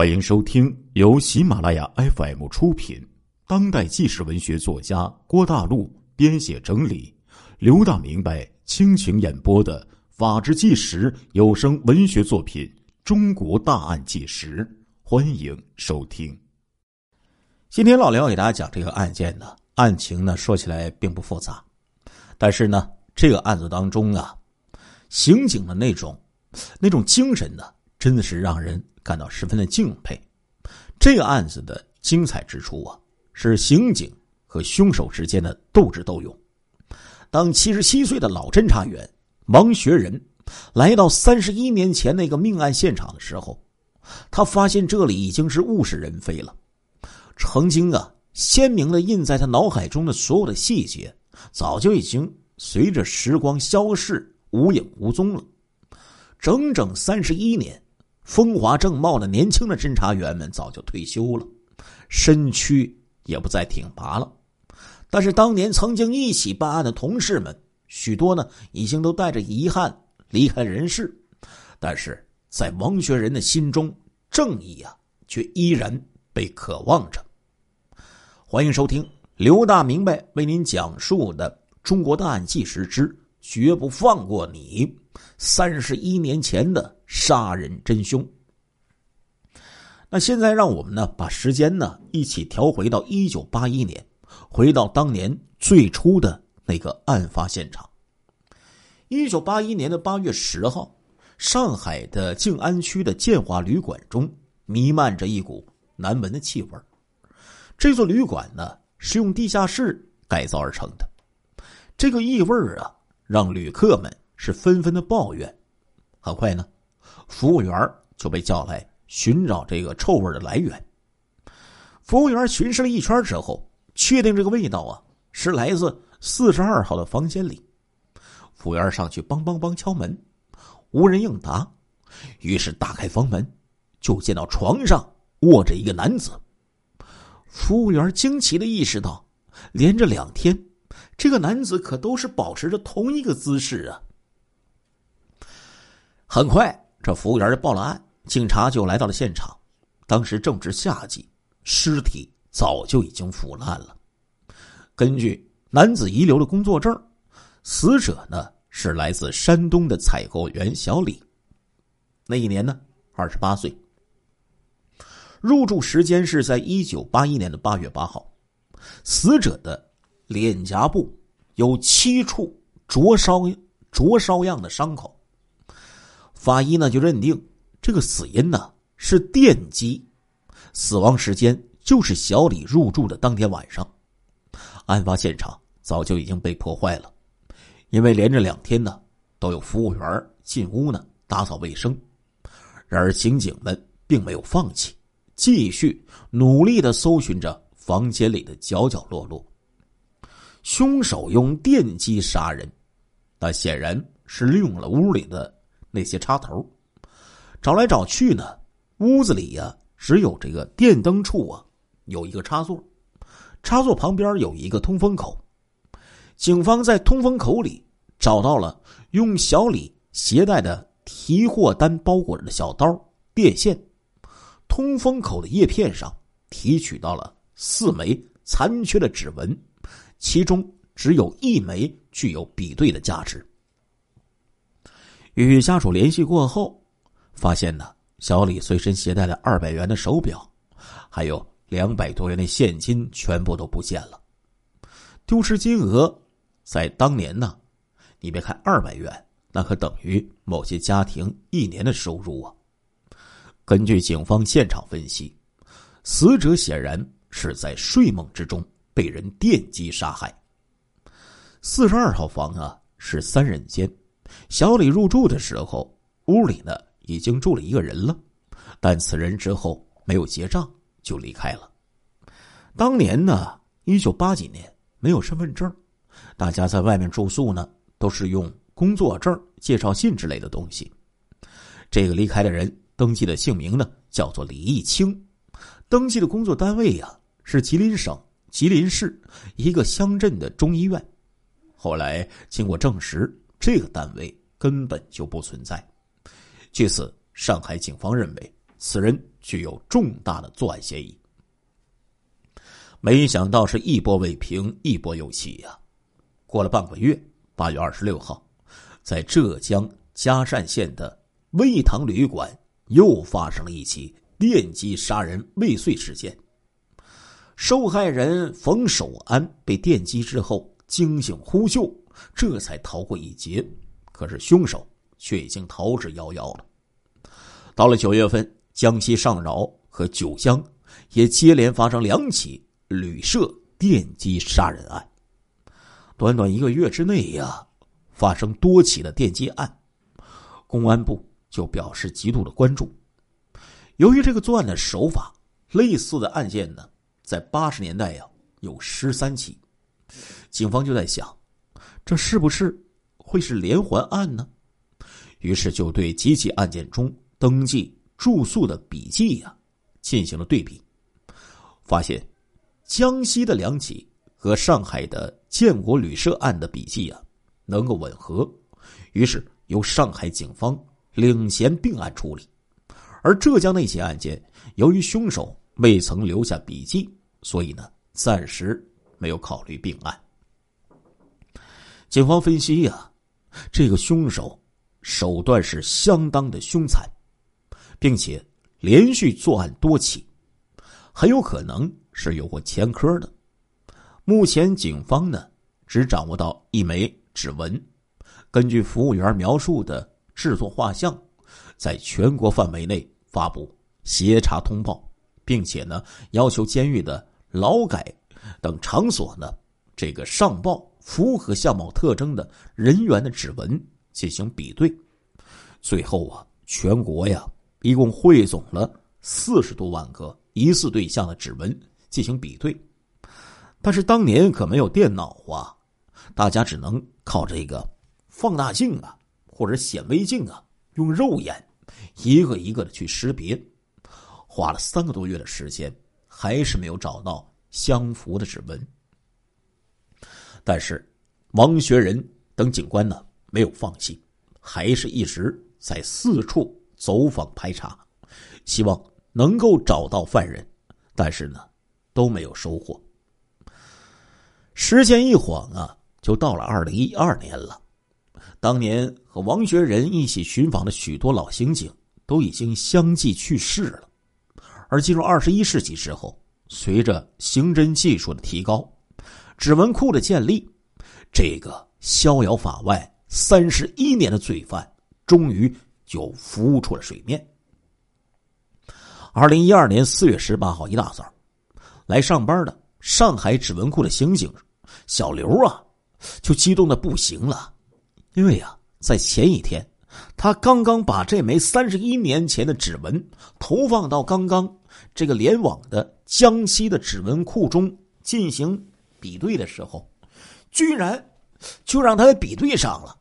欢迎收听由喜马拉雅 FM 出品、当代纪实文学作家郭大陆编写整理、刘大明白倾情演播的《法制纪实》有声文学作品《中国大案纪实》，欢迎收听。今天老刘给大家讲这个案件呢，案情呢说起来并不复杂，但是呢，这个案子当中啊，刑警的那种那种精神呢，真的是让人。感到十分的敬佩。这个案子的精彩之处啊，是刑警和凶手之间的斗智斗勇。当七十七岁的老侦查员王学仁来到三十一年前那个命案现场的时候，他发现这里已经是物是人非了。曾经啊，鲜明的印在他脑海中的所有的细节，早就已经随着时光消逝，无影无踪了。整整三十一年。风华正茂的年轻的侦查员们早就退休了，身躯也不再挺拔了。但是当年曾经一起办案的同事们，许多呢已经都带着遗憾离开人世。但是在王学仁的心中，正义啊却依然被渴望着。欢迎收听刘大明白为您讲述的《中国大案纪实之绝不放过你》。三十一年前的杀人真凶。那现在让我们呢把时间呢一起调回到一九八一年，回到当年最初的那个案发现场。一九八一年的八月十号，上海的静安区的建华旅馆中弥漫着一股难闻的气味。这座旅馆呢是用地下室改造而成的，这个异味啊让旅客们。是纷纷的抱怨，很快呢，服务员就被叫来寻找这个臭味的来源。服务员巡视了一圈之后，确定这个味道啊是来自四十二号的房间里。服务员上去梆梆梆敲门，无人应答，于是打开房门，就见到床上卧着一个男子。服务员惊奇的意识到，连着两天，这个男子可都是保持着同一个姿势啊。很快，这服务员就报了案，警察就来到了现场。当时正值夏季，尸体早就已经腐烂了。根据男子遗留的工作证，死者呢是来自山东的采购员小李。那一年呢，二十八岁。入住时间是在一九八一年的八月八号。死者的脸颊部有七处灼烧、灼烧样的伤口。法医呢就认定这个死因呢是电击，死亡时间就是小李入住的当天晚上。案发现场早就已经被破坏了，因为连着两天呢都有服务员进屋呢打扫卫生。然而刑警们并没有放弃，继续努力的搜寻着房间里的角角落落。凶手用电击杀人，那显然是利用了屋里的。那些插头，找来找去呢，屋子里呀只有这个电灯处啊有一个插座，插座旁边有一个通风口。警方在通风口里找到了用小李携带的提货单包裹着的小刀、电线。通风口的叶片上提取到了四枚残缺的指纹，其中只有一枚具有比对的价值。与家属联系过后，发现呢，小李随身携带的二百元的手表，还有两百多元的现金全部都不见了。丢失金额在当年呢，你别看二百元，那可等于某些家庭一年的收入啊。根据警方现场分析，死者显然是在睡梦之中被人电击杀害。四十二号房啊，是三人间。小李入住的时候，屋里呢已经住了一个人了，但此人之后没有结账就离开了。当年呢，一九八几年没有身份证，大家在外面住宿呢都是用工作证、介绍信之类的东西。这个离开的人登记的姓名呢叫做李义清，登记的工作单位呀是吉林省吉林市一个乡镇的中医院。后来经过证实。这个单位根本就不存在。据此，上海警方认为此人具有重大的作案嫌疑。没想到是一波未平，一波又起呀！过了半个月，八月二十六号，在浙江嘉善县的魏塘旅馆又发生了一起电击杀人未遂事件。受害人冯守安被电击之后惊醒呼救，这才逃过一劫。可是凶手却已经逃之夭夭了。到了九月份，江西上饶和九江也接连发生两起旅社电击杀人案。短短一个月之内呀，发生多起的电击案，公安部就表示极度的关注。由于这个作案的手法，类似的案件呢，在八十年代呀有十三起，警方就在想，这是不是会是连环案呢？于是就对几起案件中登记住宿的笔记呀进行了对比，发现江西的两起和上海的建国旅社案的笔记啊能够吻合，于是由上海警方领衔并案处理，而浙江那起案件由于凶手未曾留下笔记，所以呢暂时没有考虑并案。警方分析呀，这个凶手。手段是相当的凶残，并且连续作案多起，很有可能是有过前科的。目前警方呢只掌握到一枚指纹，根据服务员描述的制作画像，在全国范围内发布协查通报，并且呢要求监狱的劳改等场所呢这个上报符合相貌特征的人员的指纹。进行比对，最后啊，全国呀一共汇总了四十多万个疑似对象的指纹进行比对，但是当年可没有电脑啊，大家只能靠这个放大镜啊或者显微镜啊，用肉眼一个一个的去识别，花了三个多月的时间，还是没有找到相符的指纹。但是王学仁等警官呢？没有放弃，还是一直在四处走访排查，希望能够找到犯人，但是呢，都没有收获。时间一晃啊，就到了二零一二年了。当年和王学仁一起寻访的许多老刑警都已经相继去世了，而进入二十一世纪之后，随着刑侦技术的提高，指纹库的建立，这个逍遥法外。三十一年的罪犯终于就浮出了水面。二零一二年四月十八号一大早，来上班的上海指纹库的刑警小刘啊，就激动的不行了，因为呀，在前一天，他刚刚把这枚三十一年前的指纹投放到刚刚这个联网的江西的指纹库中进行比对的时候，居然就让他给比对上了。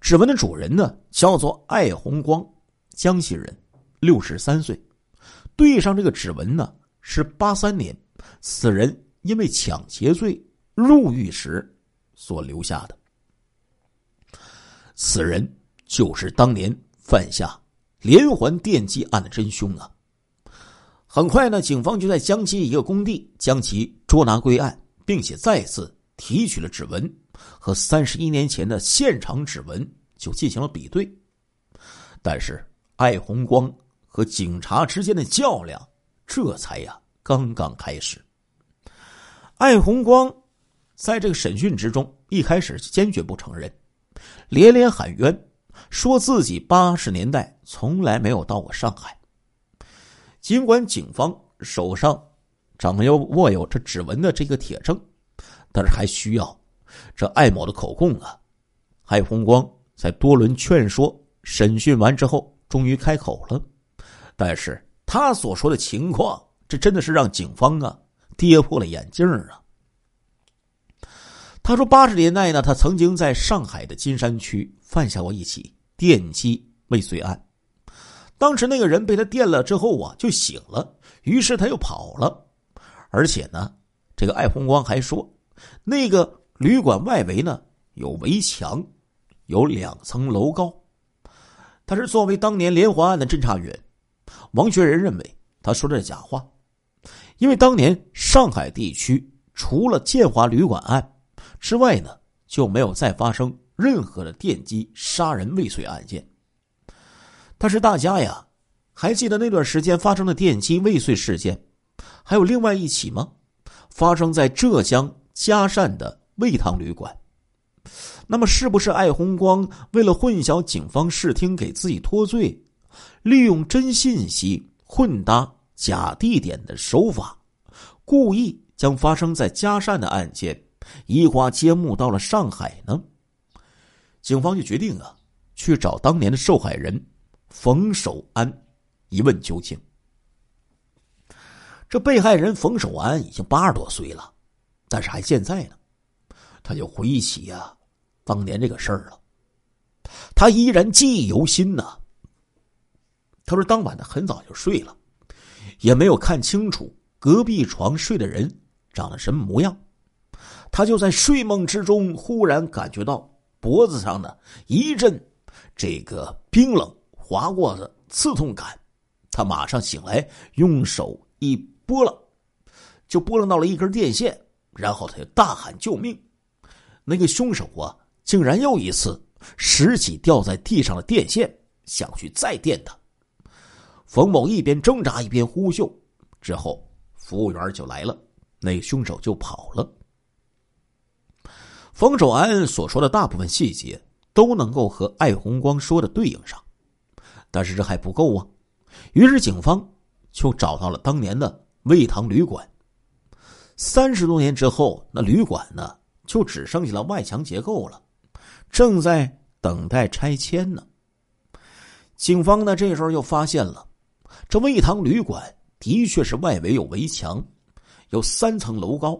指纹的主人呢，叫做艾红光，江西人，六十三岁。对上这个指纹呢，是八三年此人因为抢劫罪入狱时所留下的。此人就是当年犯下连环电击案的真凶啊！很快呢，警方就在江西一个工地将其捉拿归案，并且再次提取了指纹。和三十一年前的现场指纹就进行了比对，但是艾红光和警察之间的较量这才呀刚刚开始。艾红光在这个审讯之中一开始坚决不承认，连连喊冤，说自己八十年代从来没有到过上海。尽管警方手上掌有握有这指纹的这个铁证，但是还需要。这艾某的口供啊，艾红光在多轮劝说、审讯完之后，终于开口了。但是他所说的情况，这真的是让警方啊跌破了眼镜啊。他说，八十年代呢，他曾经在上海的金山区犯下过一起电击未遂案。当时那个人被他电了之后啊，就醒了，于是他又跑了。而且呢，这个艾红光还说，那个。旅馆外围呢有围墙，有两层楼高。他是作为当年连环案的侦查员，王学仁认为他说的是假话，因为当年上海地区除了建华旅馆案之外呢，就没有再发生任何的电击杀人未遂案件。但是大家呀，还记得那段时间发生的电击未遂事件，还有另外一起吗？发生在浙江嘉善的味堂旅馆。那么，是不是艾红光为了混淆警方视听，给自己脱罪，利用真信息混搭假地点的手法，故意将发生在嘉善的案件移花接木到了上海呢？警方就决定啊，去找当年的受害人冯守安一问究竟。这被害人冯守安已经八十多岁了，但是还健在呢。他就回忆起呀。当年这个事儿了，他依然记忆犹新呢。他说当晚他很早就睡了，也没有看清楚隔壁床睡的人长了什么模样。他就在睡梦之中，忽然感觉到脖子上的一阵这个冰冷划过的刺痛感。他马上醒来，用手一拨了，就拨弄到了一根电线，然后他就大喊救命。那个凶手啊！竟然又一次拾起掉在地上的电线，想去再电他。冯某一边挣扎一边呼救，之后服务员就来了，那个凶手就跑了。冯守安所说的大部分细节都能够和艾红光说的对应上，但是这还不够啊。于是警方就找到了当年的味堂旅馆。三十多年之后，那旅馆呢，就只剩下了外墙结构了。正在等待拆迁呢。警方呢，这时候又发现了，这味堂旅馆的确是外围有围墙，有三层楼高，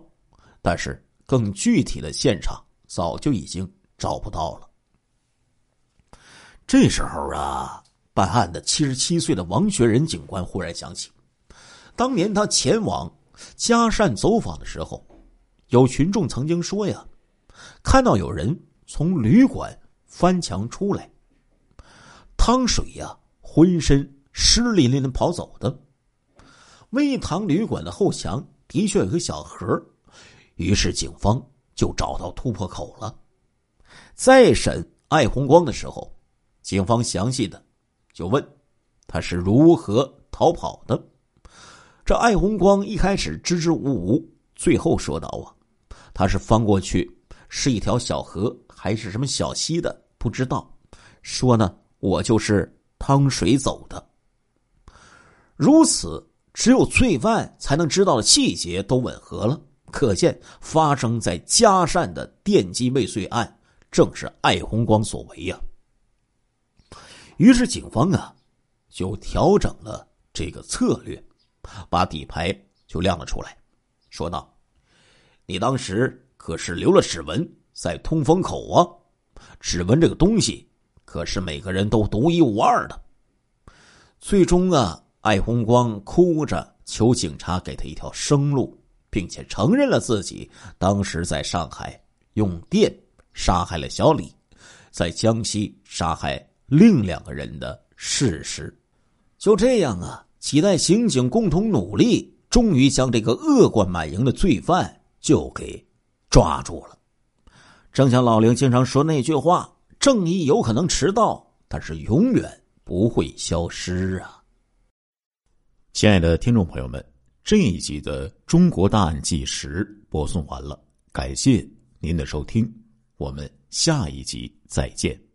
但是更具体的现场早就已经找不到了。这时候啊，办案的七十七岁的王学仁警官忽然想起，当年他前往嘉善走访的时候，有群众曾经说呀，看到有人。从旅馆翻墙出来，汤水呀，浑身湿淋淋的跑走的。味堂旅馆的后墙的确有个小盒，于是警方就找到突破口了。再审艾红光的时候，警方详细的就问他是如何逃跑的。这艾红光一开始支支吾吾，最后说道：“啊，他是翻过去，是一条小河。”还是什么小溪的不知道，说呢，我就是趟水走的。如此，只有罪犯才能知道的细节都吻合了，可见发生在嘉善的电击未遂案正是艾红光所为呀。于是警方啊，就调整了这个策略，把底牌就亮了出来，说道：“你当时可是留了指纹。”在通风口啊，指纹这个东西可是每个人都独一无二的。最终啊，艾红光哭着求警察给他一条生路，并且承认了自己当时在上海用电杀害了小李，在江西杀害另两个人的事实。就这样啊，几代刑警共同努力，终于将这个恶贯满盈的罪犯就给抓住了。正像老林经常说那句话：“正义有可能迟到，但是永远不会消失啊！”亲爱的听众朋友们，这一集的《中国大案纪实》播送完了，感谢您的收听，我们下一集再见。